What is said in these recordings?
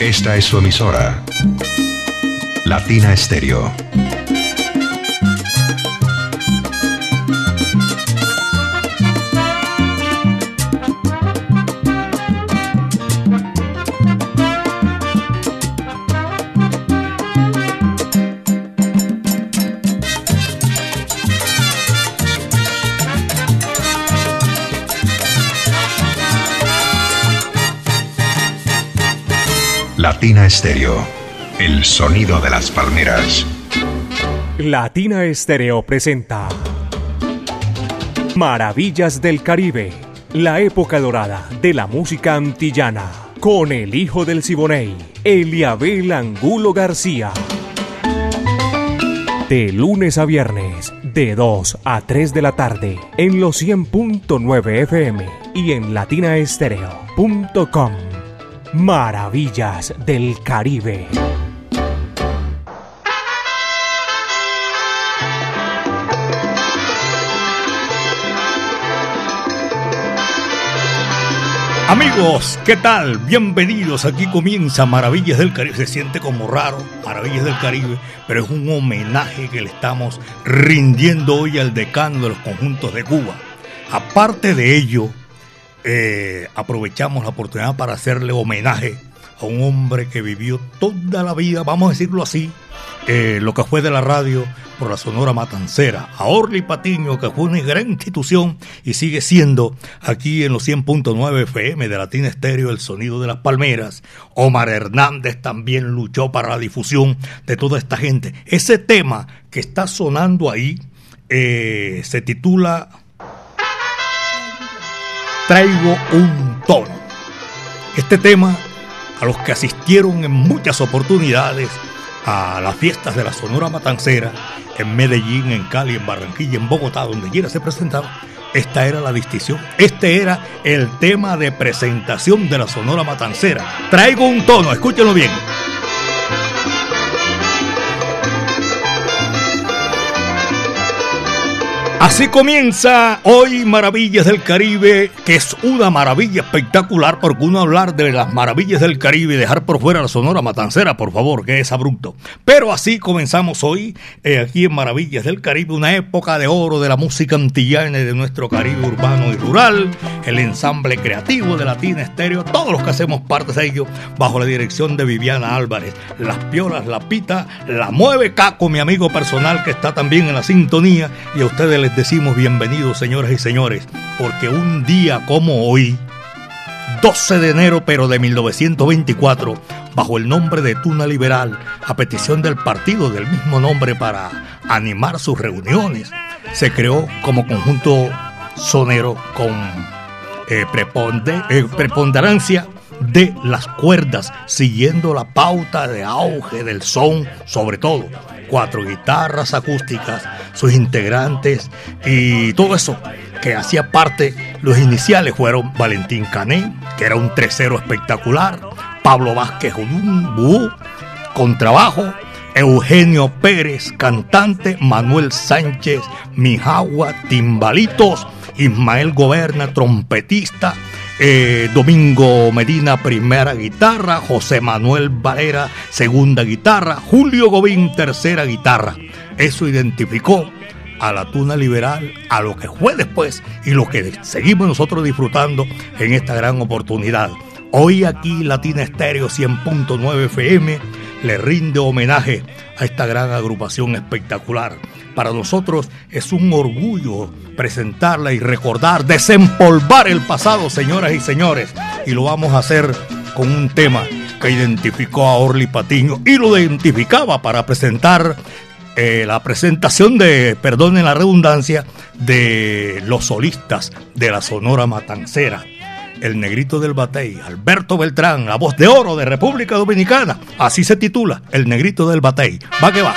Esta es su emisora. Latina Estéreo. Latina Estéreo. El sonido de las palmeras. Latina Estéreo presenta Maravillas del Caribe, la época dorada de la música antillana, con el hijo del Siboney, Eliabel Angulo García. De lunes a viernes, de 2 a 3 de la tarde, en los 100.9 FM y en latinaestereo.com. Maravillas del Caribe. Amigos, ¿qué tal? Bienvenidos. Aquí comienza Maravillas del Caribe. Se siente como raro, Maravillas del Caribe, pero es un homenaje que le estamos rindiendo hoy al decano de los conjuntos de Cuba. Aparte de ello, eh, aprovechamos la oportunidad para hacerle homenaje a un hombre que vivió toda la vida, vamos a decirlo así, eh, lo que fue de la radio por la Sonora Matancera, a Orly Patiño, que fue una gran institución y sigue siendo aquí en los 100.9 FM de Latina Estéreo el sonido de las palmeras. Omar Hernández también luchó para la difusión de toda esta gente. Ese tema que está sonando ahí eh, se titula traigo un tono. Este tema, a los que asistieron en muchas oportunidades a las fiestas de la Sonora Matancera, en Medellín, en Cali, en Barranquilla, en Bogotá, donde quiera se presentaba, esta era la distinción. Este era el tema de presentación de la Sonora Matancera. Traigo un tono, escúchenlo bien. Así comienza hoy Maravillas del Caribe, que es una maravilla espectacular, porque uno hablar de las maravillas del Caribe y dejar por fuera la Sonora Matancera, por favor, que es abrupto. Pero así comenzamos hoy, eh, aquí en Maravillas del Caribe, una época de oro de la música antillana y de nuestro Caribe urbano y rural, el ensamble creativo de Latina Estéreo, todos los que hacemos parte de ello, bajo la dirección de Viviana Álvarez. Las piolas, la pita, la mueve Caco, mi amigo personal que está también en la sintonía, y a ustedes les decimos bienvenidos, señoras y señores, porque un día como hoy, 12 de enero pero de 1924, bajo el nombre de Tuna Liberal, a petición del partido del mismo nombre para animar sus reuniones, se creó como conjunto sonero con eh, eh, preponderancia de las cuerdas, siguiendo la pauta de auge del son, sobre todo cuatro guitarras acústicas, sus integrantes y todo eso que hacía parte, los iniciales fueron Valentín Cané, que era un tresero espectacular, Pablo Vázquez un con trabajo, Eugenio Pérez, cantante, Manuel Sánchez, Mijagua, timbalitos, Ismael Goberna, trompetista, eh, Domingo Medina, primera guitarra, José Manuel Valera, segunda guitarra, Julio Gobín, tercera guitarra. Eso identificó a la tuna liberal, a lo que fue después y lo que seguimos nosotros disfrutando en esta gran oportunidad. Hoy aquí Latina Estéreo 100.9 FM le rinde homenaje a esta gran agrupación espectacular. Para nosotros es un orgullo presentarla y recordar, desempolvar el pasado, señoras y señores. Y lo vamos a hacer con un tema que identificó a Orly Patiño y lo identificaba para presentar eh, la presentación de, perdonen la redundancia, de los solistas de la Sonora Matancera. El negrito del batey, Alberto Beltrán, la voz de oro de República Dominicana. Así se titula, El negrito del batey. Va que va.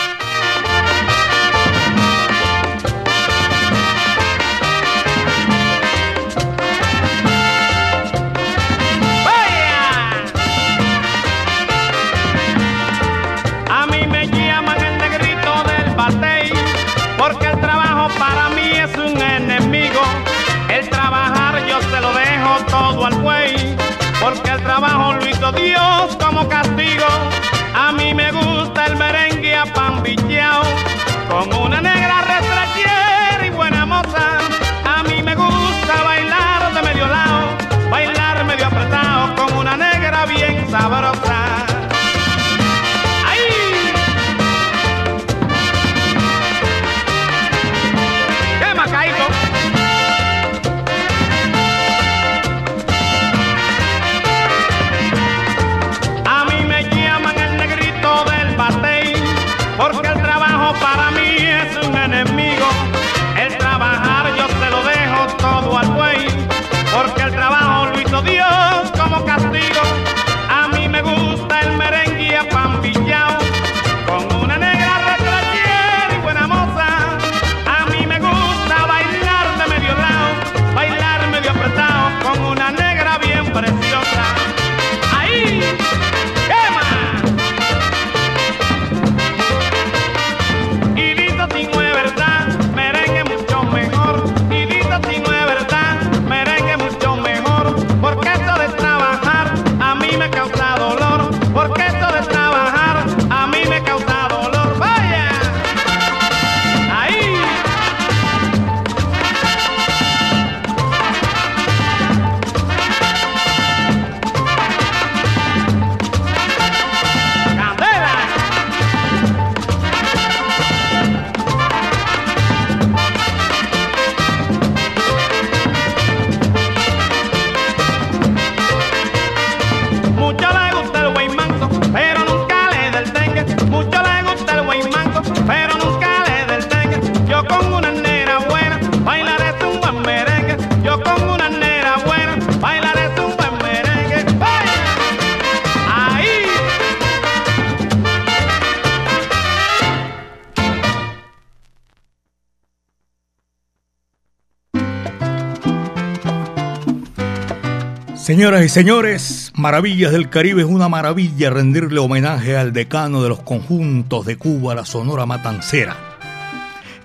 Señoras y señores, Maravillas del Caribe es una maravilla rendirle homenaje al decano de los conjuntos de Cuba, la Sonora Matancera.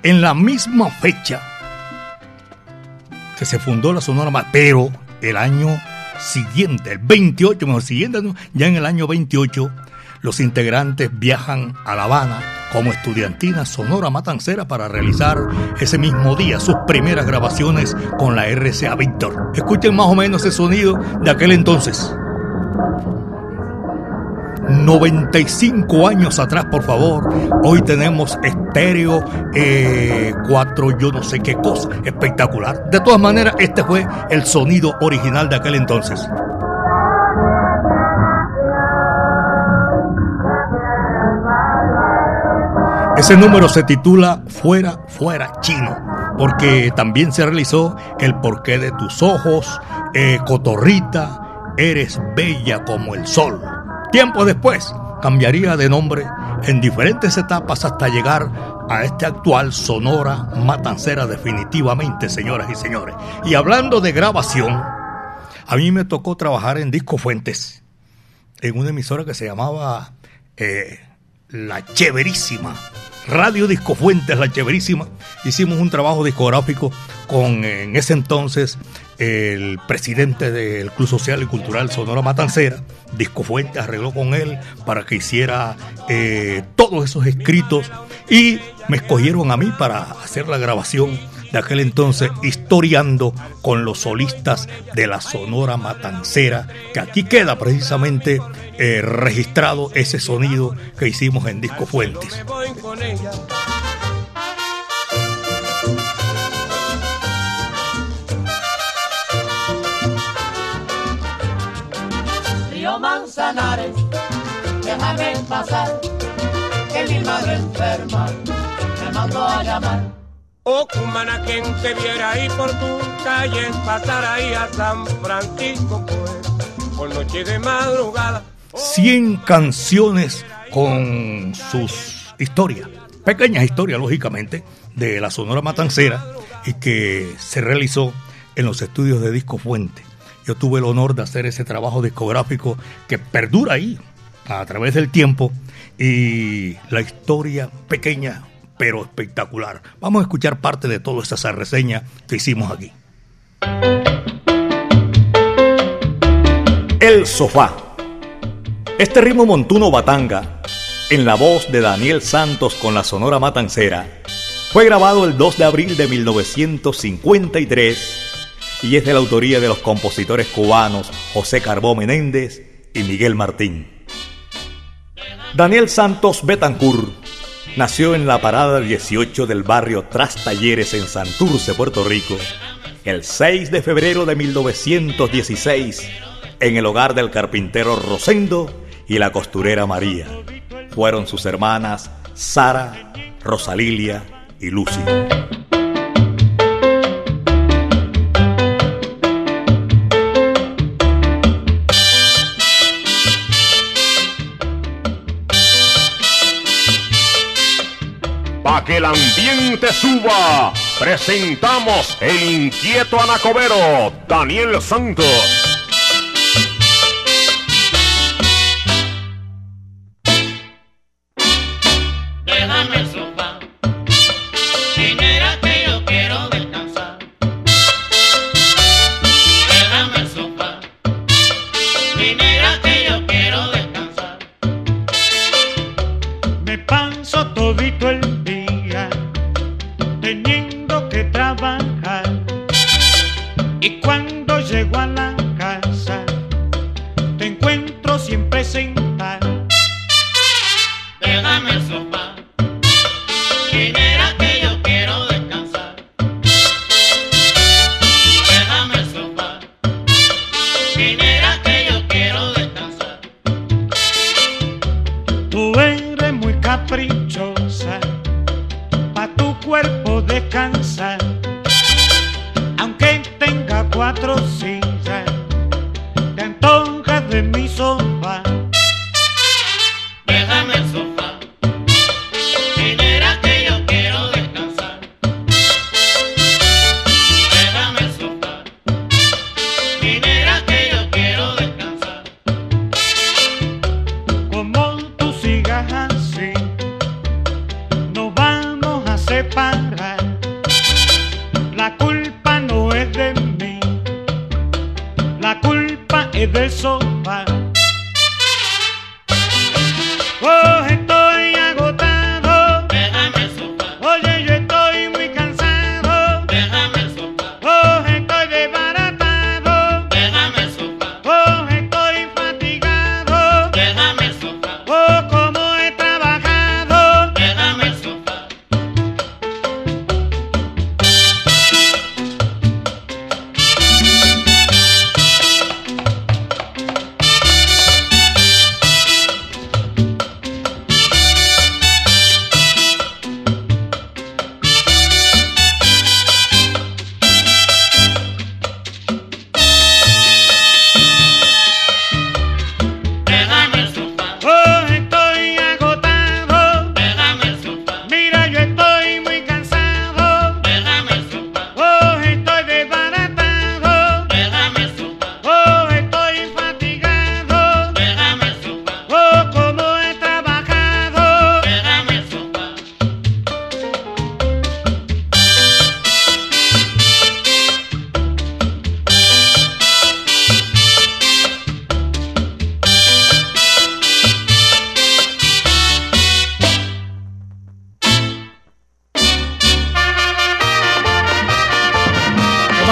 En la misma fecha que se fundó la Sonora Matancera, pero el año siguiente, el 28, mejor siguiente, ya en el año 28, los integrantes viajan a La Habana como estudiantina Sonora Matancera para realizar ese mismo día sus primeras grabaciones con la RCA Víctor. Escuchen más o menos ese sonido de aquel entonces. 95 años atrás, por favor. Hoy tenemos estéreo, eh, cuatro, yo no sé qué cosa, espectacular. De todas maneras, este fue el sonido original de aquel entonces. Ese número se titula Fuera, fuera chino, porque también se realizó El porqué de tus ojos, eh, Cotorrita, Eres bella como el sol. Tiempo después cambiaría de nombre en diferentes etapas hasta llegar a este actual Sonora Matancera definitivamente, señoras y señores. Y hablando de grabación, a mí me tocó trabajar en Disco Fuentes, en una emisora que se llamaba eh, La Cheverísima Radio Disco Fuentes, la chéverísima. Hicimos un trabajo discográfico con en ese entonces el presidente del Club Social y Cultural Sonora Matancera. Disco Fuentes arregló con él para que hiciera eh, todos esos escritos y me escogieron a mí para hacer la grabación de aquel entonces, historiando con los solistas de la Sonora Matancera, que aquí queda precisamente eh, registrado ese sonido que hicimos en Disco Fuentes. Río Manzanares, déjame pasar, que mi madre enferma me mandó a llamar. Oh, cumana, quien te viera ahí por tu calle, pasar ahí a San Francisco, pues, por noche de madrugada. 100 canciones con sus historias, pequeñas historias, lógicamente, de la Sonora Matancera y que se realizó en los estudios de Disco Fuente. Yo tuve el honor de hacer ese trabajo discográfico que perdura ahí a través del tiempo y la historia pequeña pero espectacular. Vamos a escuchar parte de toda esa reseña que hicimos aquí. El Sofá. Este ritmo montuno batanga, en la voz de Daniel Santos con la Sonora Matancera, fue grabado el 2 de abril de 1953 y es de la autoría de los compositores cubanos José Carbó Menéndez y Miguel Martín. Daniel Santos Betancourt nació en la parada 18 del barrio Tras Talleres en Santurce, Puerto Rico, el 6 de febrero de 1916, en el hogar del carpintero Rosendo y la costurera María. Fueron sus hermanas Sara, Rosalilia y Lucy. Que el ambiente suba, presentamos el inquieto anacobero, Daniel Santos. cuerpo descansar, aunque tenga cuatro sillas.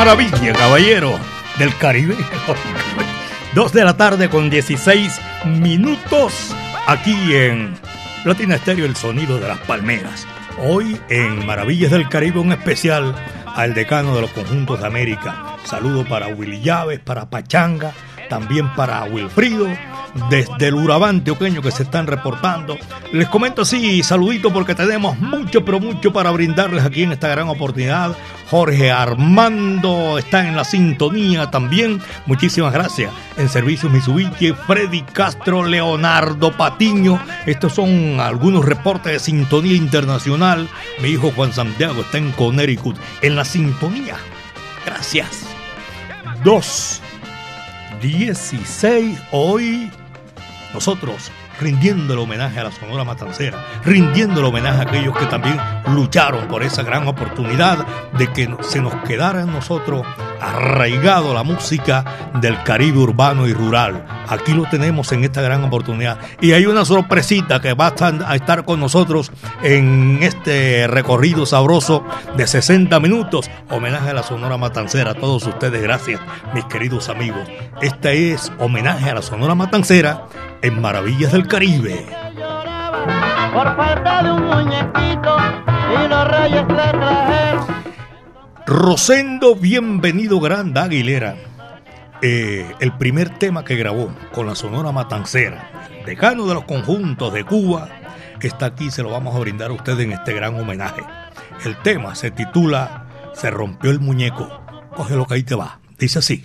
Maravilla, caballero del Caribe. Dos de la tarde con 16 minutos aquí en Latina Estéreo, el sonido de las palmeras. Hoy en Maravillas del Caribe un especial al decano de los conjuntos de América. Saludo para Willy Llaves, para Pachanga, también para Wilfrido, desde el Urabante Antioqueño que se están reportando. Les comento así, saludito porque tenemos mucho, pero mucho para brindarles aquí en esta gran oportunidad. Jorge Armando está en la sintonía también. Muchísimas gracias. En Servicios Mitsubishi, Freddy Castro, Leonardo Patiño. Estos son algunos reportes de sintonía internacional. Mi hijo Juan Santiago está en Connecticut, en la sintonía. Gracias. Dos. 16 hoy nosotros rindiendo el homenaje a la Sonora Matancera, rindiendo el homenaje a aquellos que también lucharon por esa gran oportunidad de que se nos quedara en nosotros arraigado la música del Caribe urbano y rural. Aquí lo tenemos en esta gran oportunidad. Y hay una sorpresita que va a estar con nosotros en este recorrido sabroso de 60 minutos. Homenaje a la Sonora Matancera. A todos ustedes, gracias, mis queridos amigos. Este es homenaje a la Sonora Matancera en Maravillas del Caribe. Por falta de un muñequito y los. Rosendo Bienvenido Grande Aguilera, eh, el primer tema que grabó con la Sonora Matancera, decano de los conjuntos de Cuba, está aquí, se lo vamos a brindar a ustedes en este gran homenaje. El tema se titula Se rompió el muñeco. Coge lo que ahí te va. Dice así.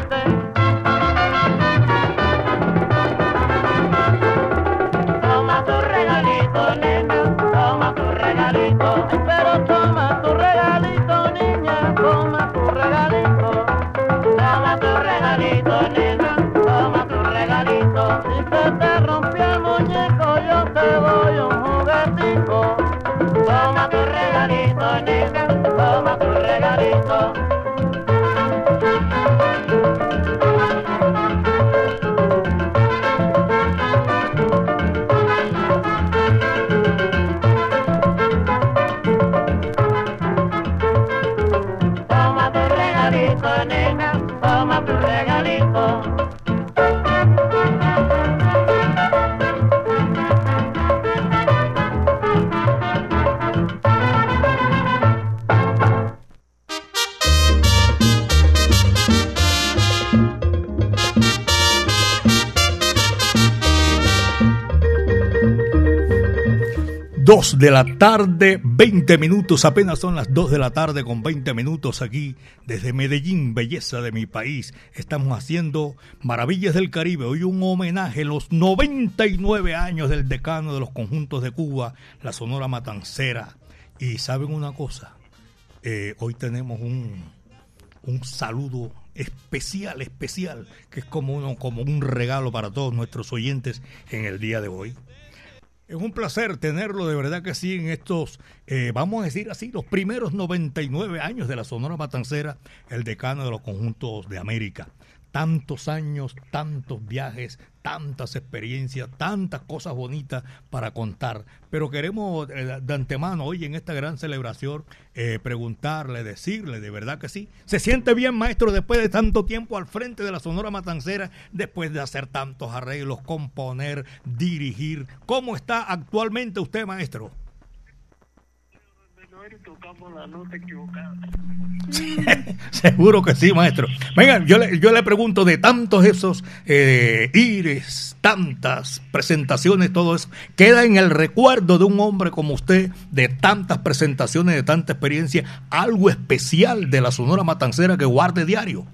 Oh. Tarde, 20 minutos, apenas son las 2 de la tarde con 20 minutos aquí desde Medellín, belleza de mi país. Estamos haciendo Maravillas del Caribe, hoy un homenaje a los 99 años del decano de los conjuntos de Cuba, la Sonora Matancera. Y saben una cosa, eh, hoy tenemos un, un saludo especial, especial, que es como, uno, como un regalo para todos nuestros oyentes en el día de hoy. Es un placer tenerlo, de verdad que sí, en estos, eh, vamos a decir así, los primeros 99 años de la Sonora Matancera, el decano de los conjuntos de América tantos años, tantos viajes, tantas experiencias, tantas cosas bonitas para contar. Pero queremos eh, de antemano hoy en esta gran celebración eh, preguntarle, decirle, de verdad que sí. ¿Se siente bien, maestro, después de tanto tiempo al frente de la Sonora Matancera, después de hacer tantos arreglos, componer, dirigir? ¿Cómo está actualmente usted, maestro? Tocamos la nota equivocada. Seguro que sí, maestro. Venga, yo le, yo le pregunto de tantos esos eh, ires, tantas presentaciones, todo eso, ¿queda en el recuerdo de un hombre como usted, de tantas presentaciones, de tanta experiencia, algo especial de la Sonora Matancera que guarde diario?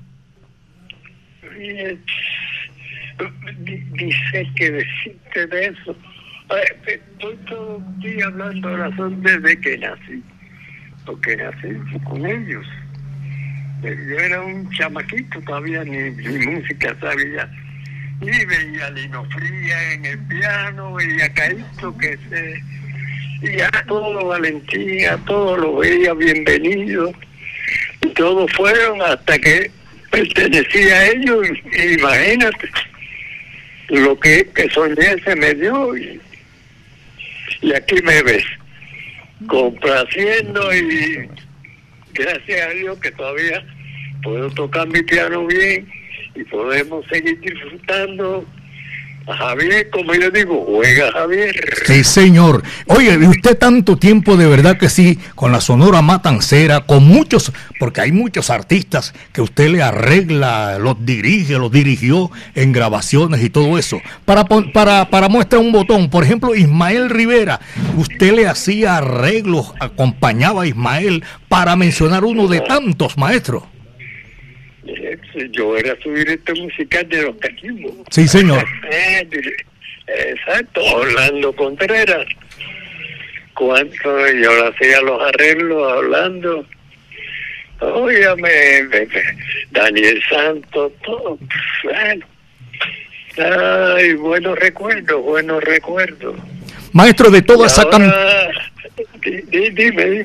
Dice que decirte de eso. Estoy todo el día hablando de razón desde que nací, porque nací con ellos yo era un chamaquito, todavía ni, música sabía. Y veía a Lino Fría en el piano, veía Caíto que se... Y a todo Valentía, todo lo veía bienvenido. Y todos fueron hasta que pertenecía a ellos. imagínate, lo que, que soñé se me dio y, y aquí me ves, complaciendo y gracias a Dios que todavía puedo tocar mi piano bien y podemos seguir disfrutando Javier, como yo digo, juega Javier. Sí, señor. Oye, usted tanto tiempo de verdad que sí, con la Sonora Matancera, con muchos, porque hay muchos artistas que usted le arregla, los dirige, los dirigió en grabaciones y todo eso. Para, para, para muestra un botón, por ejemplo, Ismael Rivera, usted le hacía arreglos, acompañaba a Ismael, para mencionar uno de tantos maestros yo era subir este musical de los cachimbos. Sí, señor. Exacto, Orlando Contreras. Cuánto yo le hacía los arreglos hablando. Óigame, Daniel Santos, todo. Bueno. Ay, buenos recuerdos, buenos recuerdos. Maestro, de toda esa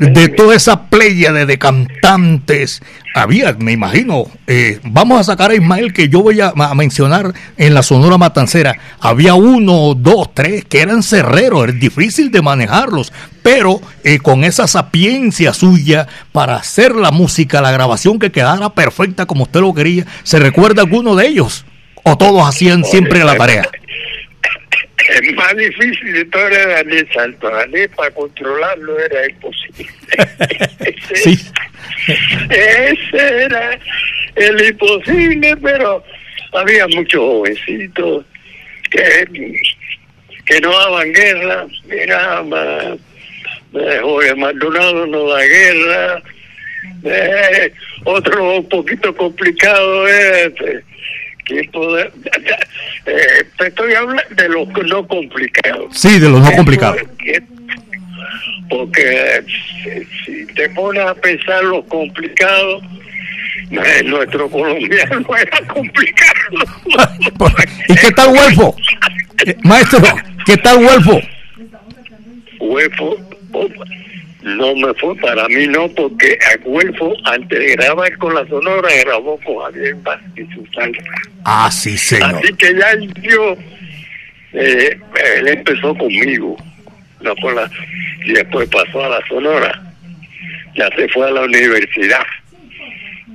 de toda esa playa de, cantantes, había, me imagino, eh, vamos a sacar a Ismael que yo voy a, mencionar en la Sonora Matancera, había uno, dos, tres que eran cerreros, es difícil de manejarlos, pero eh, con esa sapiencia suya para hacer la música, la grabación que quedara perfecta como usted lo quería, ¿se recuerda alguno de ellos? ¿O todos hacían siempre la tarea? Es más difícil de todo era Daniel Santo. Daniel para controlarlo era imposible. sí. Ese era el imposible, pero había muchos jovencitos que, que no daban guerra. Mira, Jorge Maldonado no da guerra. Eh, otro un poquito complicado es que poder, eh, estoy hablando de los no complicados. Sí, de los no complicados. Porque si, te pones a pensar los complicados, eh, nuestro colombiano era complicado. ¿Y qué tal Huelfo? Eh, maestro, ¿qué tal Huelfo? Huelfo, no me fue, para mí no, porque Aguelfo, antes de grabar con la Sonora, grabó con Javier Vázquez su salsa. Ah, sí, señor. Así que ya yo, eh, él empezó conmigo, no con la, y después pasó a la Sonora. Ya se fue a la universidad.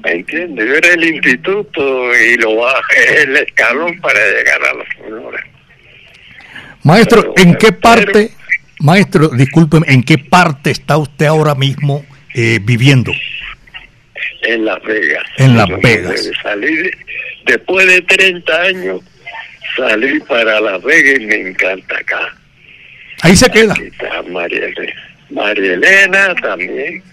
¿Me entiendes? Yo era el instituto y lo bajé el escalón para llegar a la Sonora. Maestro, ¿en qué parte? Maestro, discúlpeme, ¿en qué parte está usted ahora mismo eh, viviendo? En Las Vegas. En Las Vegas. Salí después de 30 años, salí para Las Vegas y me encanta acá. Ahí se queda. está María, María Elena también,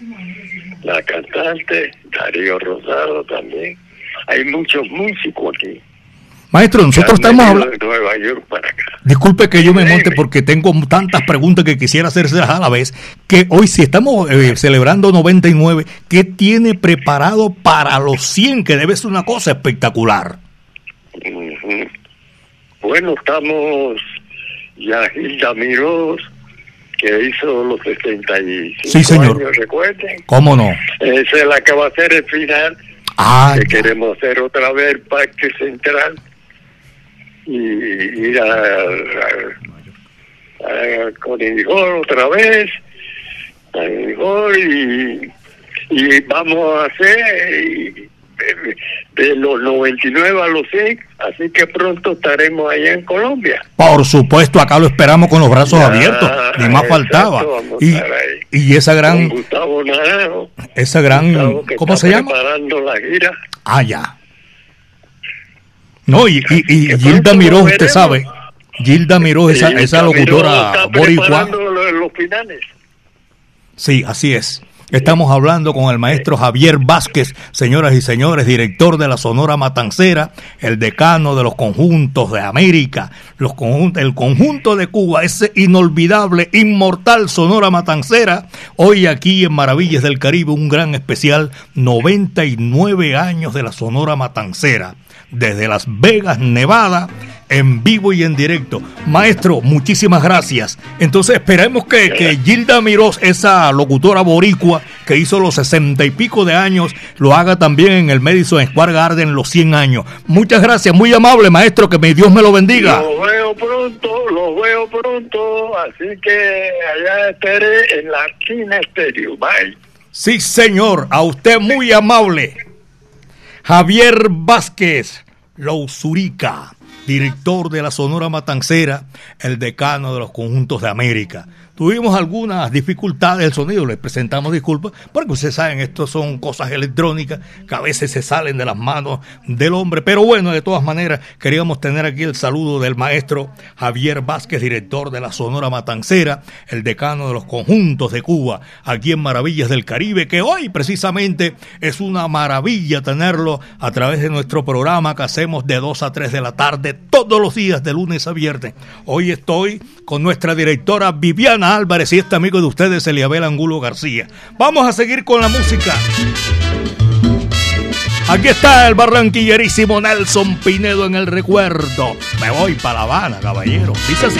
la cantante, Darío Rosado también. Hay muchos músicos aquí. Maestro, nosotros estamos hablando. Disculpe que yo me monte porque tengo tantas preguntas que quisiera hacerse a la vez. Que hoy, si estamos eh, celebrando 99, ¿qué tiene preparado para los 100? Que debe ser una cosa espectacular. Bueno, estamos ya Hilda Miros, que hizo los 65 sí, señor. años, recuerden. ¿Cómo no? Esa es la que va a ser el final. Ah, que queremos hacer otra vez el Parque Central y ir a, con el otra vez, a y, y vamos a hacer, y, de los 99 a los 100, así que pronto estaremos allá en Colombia. Por supuesto, acá lo esperamos con los brazos abiertos, ni más faltaba. Y, y, esa gran... Gustavo Naranjo. Esa gran... ¿Cómo se llama? Preparando la gira. Ah, ya. No, y, y, y Gilda Miró, usted sabe. Gilda Miró, esa, esa locutora boricua. Los finales. Sí, así es. Estamos hablando con el maestro Javier Vázquez, señoras y señores, director de la Sonora Matancera, el decano de los conjuntos de América, los conjuntos, el conjunto de Cuba, ese inolvidable, inmortal Sonora Matancera. Hoy aquí en Maravillas del Caribe, un gran especial, 99 años de la Sonora Matancera desde Las Vegas, Nevada, en vivo y en directo. Maestro, muchísimas gracias. Entonces esperemos que, Gilda Mirós, esa locutora boricua que hizo los sesenta y pico de años, lo haga también en el Madison Square Garden los 100 años. Muchas gracias, muy amable maestro, que mi Dios me lo bendiga. Lo veo pronto, lo veo pronto, así que allá estaré en la esquina estéreo. Bye. Sí, señor, a usted muy amable. Javier Vázquez Lousurica, director de la Sonora Matancera, el decano de los conjuntos de América. Tuvimos algunas dificultades del sonido, les presentamos disculpas, porque ustedes saben, esto son cosas electrónicas que a veces se salen de las manos del hombre. Pero bueno, de todas maneras, queríamos tener aquí el saludo del maestro Javier Vázquez, director de la Sonora Matancera, el decano de los conjuntos de Cuba, aquí en Maravillas del Caribe, que hoy precisamente es una maravilla tenerlo a través de nuestro programa que hacemos de 2 a 3 de la tarde todos los días, de lunes a viernes. Hoy estoy con nuestra directora Viviana Álvarez y este amigo de ustedes, Eliabel Angulo García. Vamos a seguir con la música. Aquí está el barranquillerísimo Nelson Pinedo en el recuerdo. Me voy para La Habana, caballero. Dice así.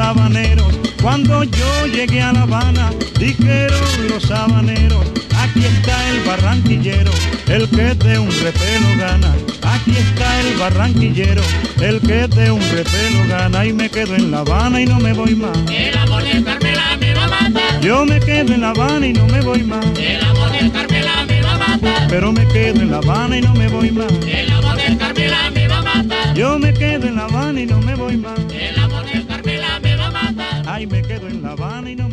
Habaneros. Cuando yo llegué a La Habana, dijeron los habaneros. Aquí está el barranquillero, el que de un repelo gana. Aquí está el barranquillero, el que de un repelo gana. Y me quedo en La Habana y no me voy más. El amor de Carmela me va a matar. Yo me quedo en La Habana y no me voy más. El amor de Carmela me va a matar. Pero me quedo en La Habana y no me voy más. El amor de Carmela me va a matar. Yo me quedo en La Habana y no me voy más. Ay, me quedo en La Habana y no